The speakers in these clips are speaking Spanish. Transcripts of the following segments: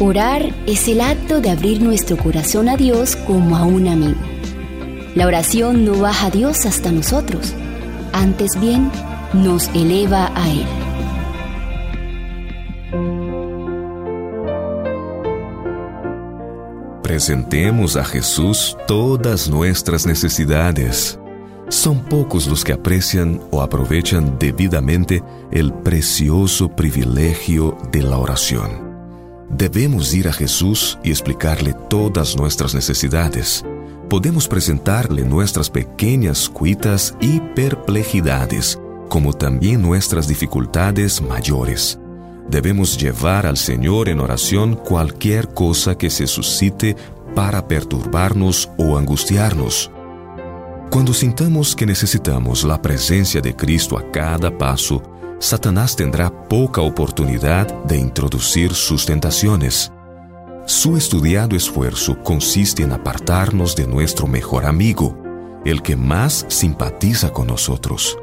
Orar es el acto de abrir nuestro corazón a Dios como a un amigo. La oración no baja a Dios hasta nosotros, antes bien nos eleva a Él. Presentemos a Jesús todas nuestras necesidades. Son pocos los que aprecian o aprovechan debidamente el precioso privilegio de la oración. Debemos ir a Jesús y explicarle todas nuestras necesidades. Podemos presentarle nuestras pequeñas cuitas y perplejidades, como también nuestras dificultades mayores. Debemos llevar al Señor en oración cualquier cosa que se suscite para perturbarnos o angustiarnos. Cuando sintamos que necesitamos la presencia de Cristo a cada paso, Satanás tendrá poca oportunidad de introducir sus tentaciones. Su estudiado esfuerzo consiste en apartarnos de nuestro mejor amigo, el que más simpatiza con nosotros.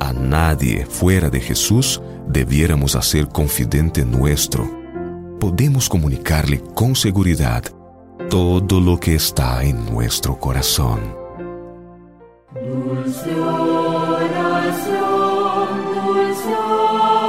A nadie fuera de Jesús debiéramos hacer confidente nuestro. Podemos comunicarle con seguridad todo lo que está en nuestro corazón. Dulciora, son, dulciora,